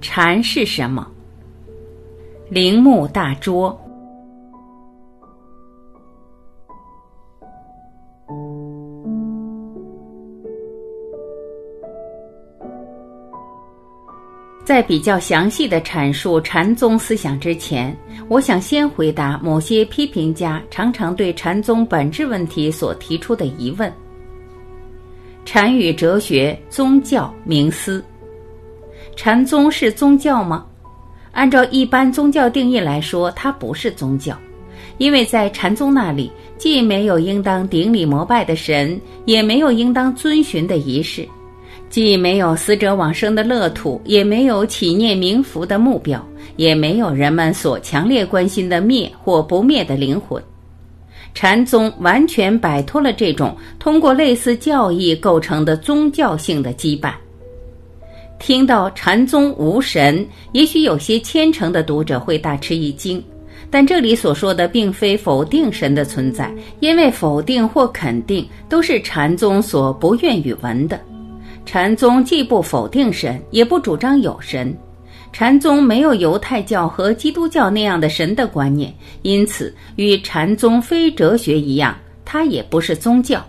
禅是什么？铃木大拙。在比较详细的阐述禅宗思想之前，我想先回答某些批评家常常对禅宗本质问题所提出的疑问：禅与哲学、宗教、冥思，禅宗是宗教吗？按照一般宗教定义来说，它不是宗教，因为在禅宗那里，既没有应当顶礼膜拜的神，也没有应当遵循的仪式。既没有死者往生的乐土，也没有祈念冥福的目标，也没有人们所强烈关心的灭或不灭的灵魂。禅宗完全摆脱了这种通过类似教义构成的宗教性的羁绊。听到禅宗无神，也许有些虔诚的读者会大吃一惊，但这里所说的并非否定神的存在，因为否定或肯定都是禅宗所不愿与闻的。禅宗既不否定神，也不主张有神。禅宗没有犹太教和基督教那样的神的观念，因此与禅宗非哲学一样，它也不是宗教。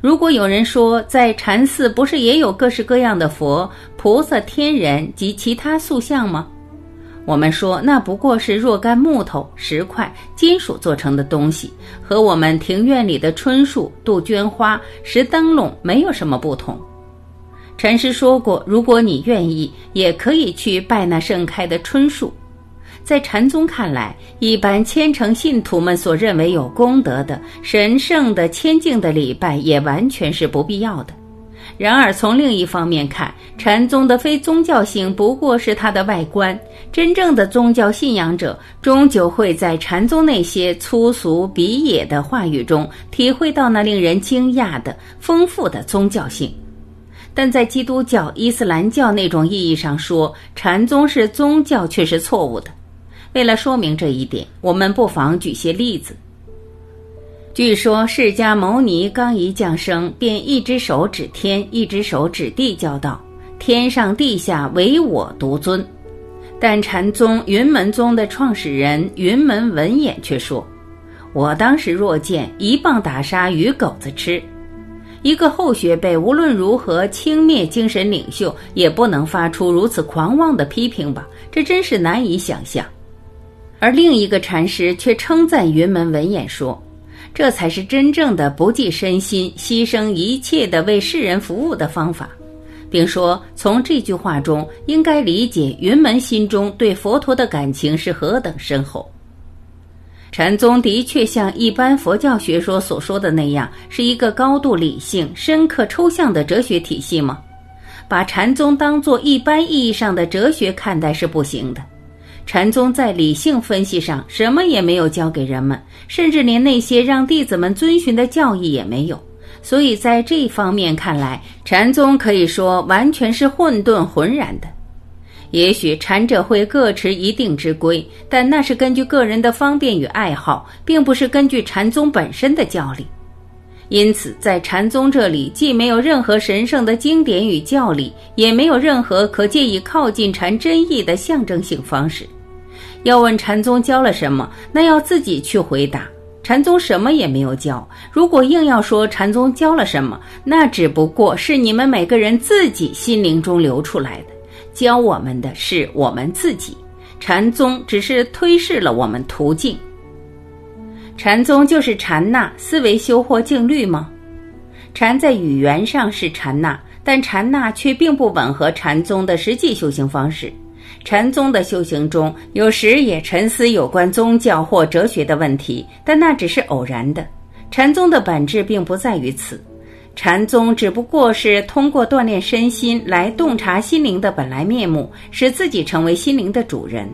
如果有人说在禅寺不是也有各式各样的佛、菩萨、天人及其他塑像吗？我们说那不过是若干木头、石块、金属做成的东西，和我们庭院里的春树、杜鹃花、石灯笼没有什么不同。禅师说过：“如果你愿意，也可以去拜那盛开的春树。”在禅宗看来，一般虔诚信徒们所认为有功德的、神圣的、清净的礼拜，也完全是不必要的。然而，从另一方面看，禅宗的非宗教性不过是它的外观。真正的宗教信仰者，终究会在禅宗那些粗俗鄙野的话语中，体会到那令人惊讶的丰富的宗教性。但在基督教、伊斯兰教那种意义上说，禅宗是宗教却是错误的。为了说明这一点，我们不妨举些例子。据说释迦牟尼刚一降生，便一只手指天，一只手指地，叫道：“天上地下唯我独尊。”但禅宗云门宗的创始人云门文偃却说：“我当时若见一棒打杀鱼狗子吃。”一个后学辈无论如何轻蔑精神领袖，也不能发出如此狂妄的批评吧？这真是难以想象。而另一个禅师却称赞云门文眼说：“这才是真正的不计身心、牺牲一切的为世人服务的方法。”并说从这句话中应该理解云门心中对佛陀的感情是何等深厚。禅宗的确像一般佛教学说所说的那样，是一个高度理性、深刻抽象的哲学体系吗？把禅宗当作一般意义上的哲学看待是不行的。禅宗在理性分析上什么也没有教给人们，甚至连那些让弟子们遵循的教义也没有。所以在这方面看来，禅宗可以说完全是混沌浑然的。也许禅者会各持一定之规，但那是根据个人的方便与爱好，并不是根据禅宗本身的教理。因此，在禅宗这里，既没有任何神圣的经典与教理，也没有任何可借以靠近禅真意的象征性方式。要问禅宗教了什么，那要自己去回答。禅宗什么也没有教。如果硬要说禅宗教了什么，那只不过是你们每个人自己心灵中流出来的。教我们的是我们自己，禅宗只是推示了我们途径。禅宗就是禅那思维修或静虑吗？禅在语言上是禅那，但禅那却并不吻合禅宗的实际修行方式。禅宗的修行中有时也沉思有关宗教或哲学的问题，但那只是偶然的。禅宗的本质并不在于此。禅宗只不过是通过锻炼身心来洞察心灵的本来面目，使自己成为心灵的主人。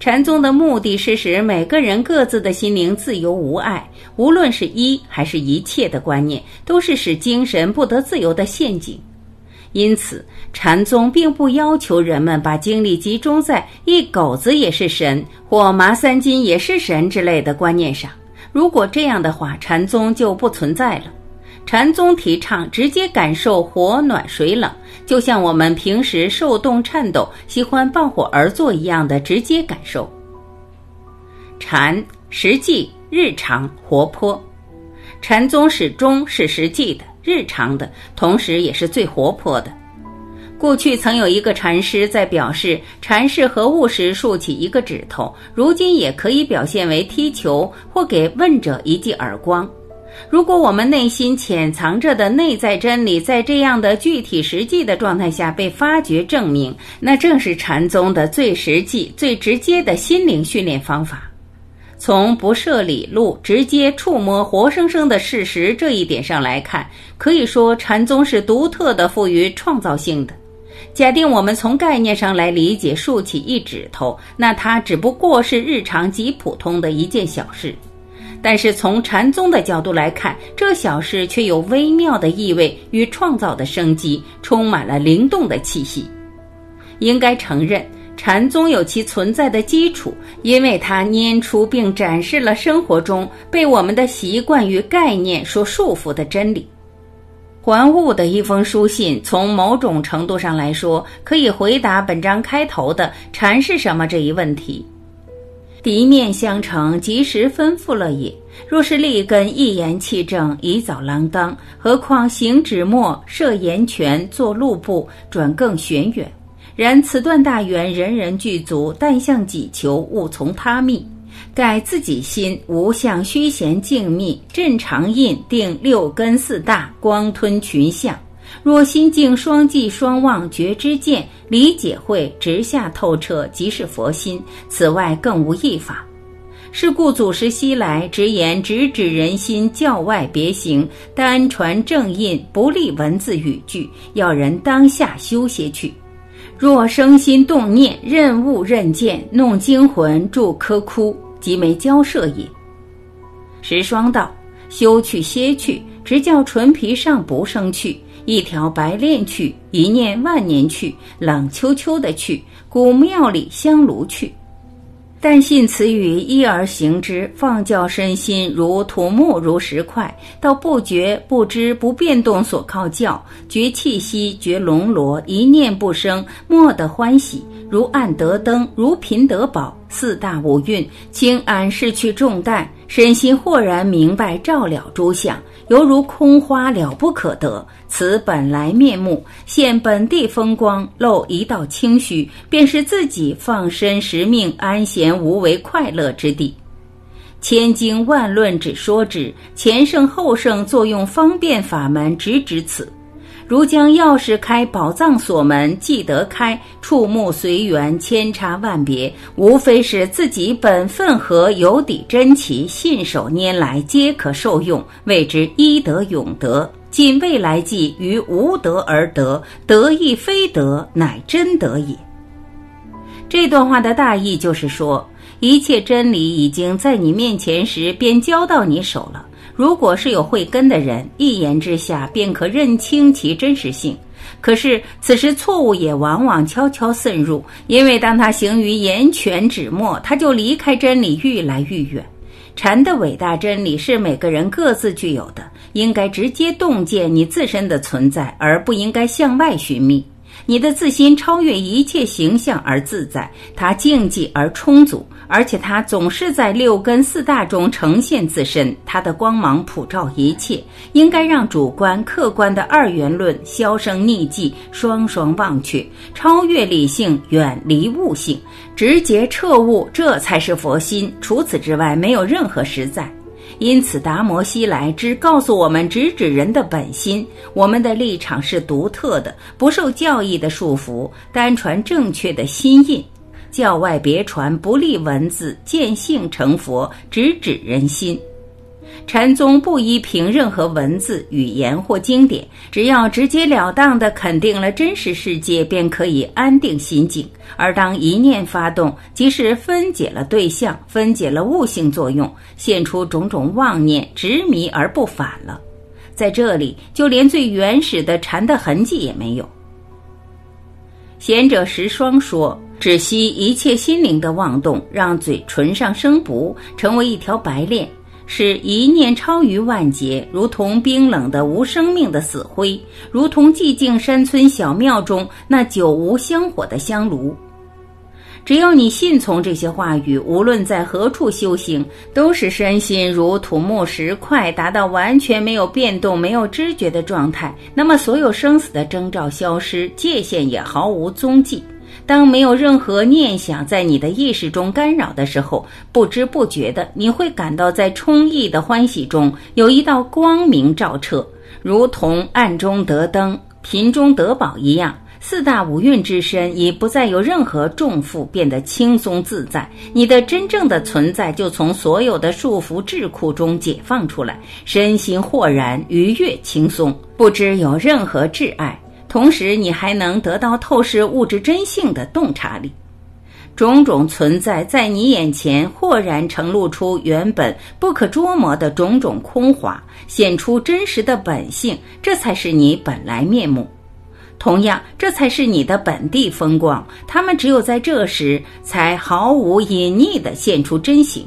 禅宗的目的是使每个人各自的心灵自由无碍，无论是一还是一切的观念，都是使精神不得自由的陷阱。因此，禅宗并不要求人们把精力集中在一狗子也是神或麻三斤也是神之类的观念上。如果这样的话，禅宗就不存在了。禅宗提倡直接感受火暖水冷，就像我们平时受冻颤抖、喜欢抱火而坐一样的直接感受。禅实际、日常、活泼，禅宗始终是实际的、日常的，同时也是最活泼的。过去曾有一个禅师在表示禅是何物时竖起一个指头，如今也可以表现为踢球或给问者一记耳光。如果我们内心潜藏着的内在真理在这样的具体实际的状态下被发掘证明，那正是禅宗的最实际、最直接的心灵训练方法。从不设理路、直接触摸活生生的事实这一点上来看，可以说禅宗是独特的、富于创造性的。假定我们从概念上来理解竖起一指头，那它只不过是日常极普通的一件小事。但是从禅宗的角度来看，这小事却有微妙的意味与创造的生机，充满了灵动的气息。应该承认，禅宗有其存在的基础，因为它拈出并展示了生活中被我们的习惯与概念所束缚的真理。还物的一封书信，从某种程度上来说，可以回答本章开头的“禅是什么”这一问题。敌面相承，及时吩咐了也。若是立根一言气正，以早郎当，何况行止末，设言权，作路布，转更玄远。然此段大圆，人人具足，但向己求，勿从他密。盖自己心，无相虚闲静谧，正常印定六根四大，光吞群相。若心境双寂双望，觉知见，理解会直下透彻，即是佛心。此外更无一法。是故祖师西来直言，直指人心，教外别行，单传正印，不立文字语句，要人当下修些去。若生心动念，任物任见，弄惊魂，助科窟，即为交涉也。石霜道：休去歇去，直叫唇皮上不生去。一条白练去，一念万年去，冷秋秋的去，古庙里香炉去。但信此语一而行之，放教身心如土木如石块，到不觉不知不变动所靠教，觉气息觉龙罗，一念不生，莫得欢喜，如暗得灯，如贫得宝，四大五蕴轻安是去重担，身心豁然明白，照了诸相。犹如空花了不可得，此本来面目，现本地风光，露一道清虚，便是自己放身实命、安闲无为、快乐之地。千经万论只说之，前圣后圣作用方便法门，直指此。如将钥匙开宝藏锁门，即得开。触目随缘，千差万别，无非是自己本分和有底真奇，信手拈来皆可受用，谓之一德永德。尽未来际于无德而得，得亦非德，乃真德也。这段话的大意就是说，一切真理已经在你面前时，便交到你手了。如果是有慧根的人，一言之下便可认清其真实性。可是此时错误也往往悄悄渗入，因为当他行于言权止末，他就离开真理愈来愈远。禅的伟大真理是每个人各自具有的，应该直接洞见你自身的存在，而不应该向外寻觅。你的自心超越一切形象而自在，它静寂而充足。而且它总是在六根四大中呈现自身，它的光芒普照一切，应该让主观客观的二元论销声匿迹，双双忘却，超越理性，远离悟性，直接彻悟，这才是佛心。除此之外，没有任何实在。因此，达摩西来只告诉我们，直指人的本心。我们的立场是独特的，不受教义的束缚，单传正确的心印。教外别传，不立文字，见性成佛，直指人心。禅宗不依凭任何文字、语言或经典，只要直截了当地肯定了真实世界，便可以安定心境。而当一念发动，即是分解了对象，分解了悟性作用，现出种种妄念，执迷而不返了。在这里，就连最原始的禅的痕迹也没有。贤者石霜说。只息一切心灵的妄动，让嘴唇上生不成为一条白链。是一念超于万劫，如同冰冷的无生命的死灰，如同寂静山村小庙中那久无香火的香炉。只要你信从这些话语，无论在何处修行，都是身心如土木石块，达到完全没有变动、没有知觉的状态。那么，所有生死的征兆消失，界限也毫无踪迹。当没有任何念想在你的意识中干扰的时候，不知不觉的，你会感到在充溢的欢喜中有一道光明照彻，如同暗中得灯、贫中得宝一样。四大五蕴之身已不再有任何重负，变得轻松自在。你的真正的存在就从所有的束缚桎梏中解放出来，身心豁然、愉悦、轻松，不知有任何挚爱。同时，你还能得到透视物质真性的洞察力。种种存在在你眼前，豁然呈露出原本不可捉摸的种种空华，显出真实的本性。这才是你本来面目。同样，这才是你的本地风光。他们只有在这时，才毫无隐匿地现出真形。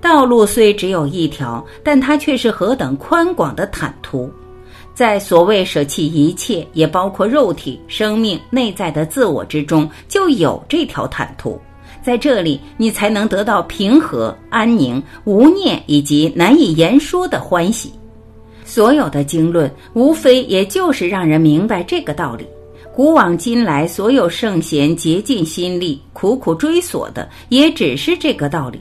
道路虽只有一条，但它却是何等宽广的坦途。在所谓舍弃一切，也包括肉体、生命、内在的自我之中，就有这条坦途。在这里，你才能得到平和、安宁、无念以及难以言说的欢喜。所有的经论，无非也就是让人明白这个道理。古往今来，所有圣贤竭尽心力、苦苦追索的，也只是这个道理。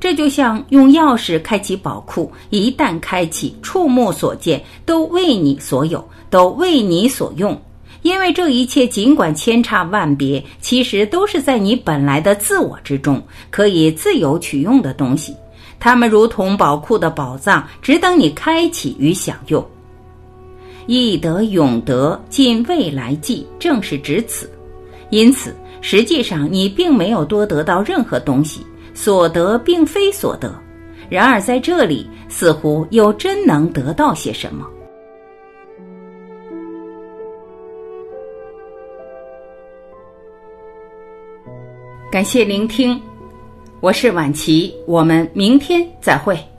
这就像用钥匙开启宝库，一旦开启，触目所见都为你所有，都为你所用。因为这一切尽管千差万别，其实都是在你本来的自我之中，可以自由取用的东西。它们如同宝库的宝藏，只等你开启与享用。易得永得，尽未来际，正是指此。因此，实际上你并没有多得到任何东西，所得并非所得。然而在这里，似乎又真能得到些什么。感谢聆听。我是晚琪，我们明天再会。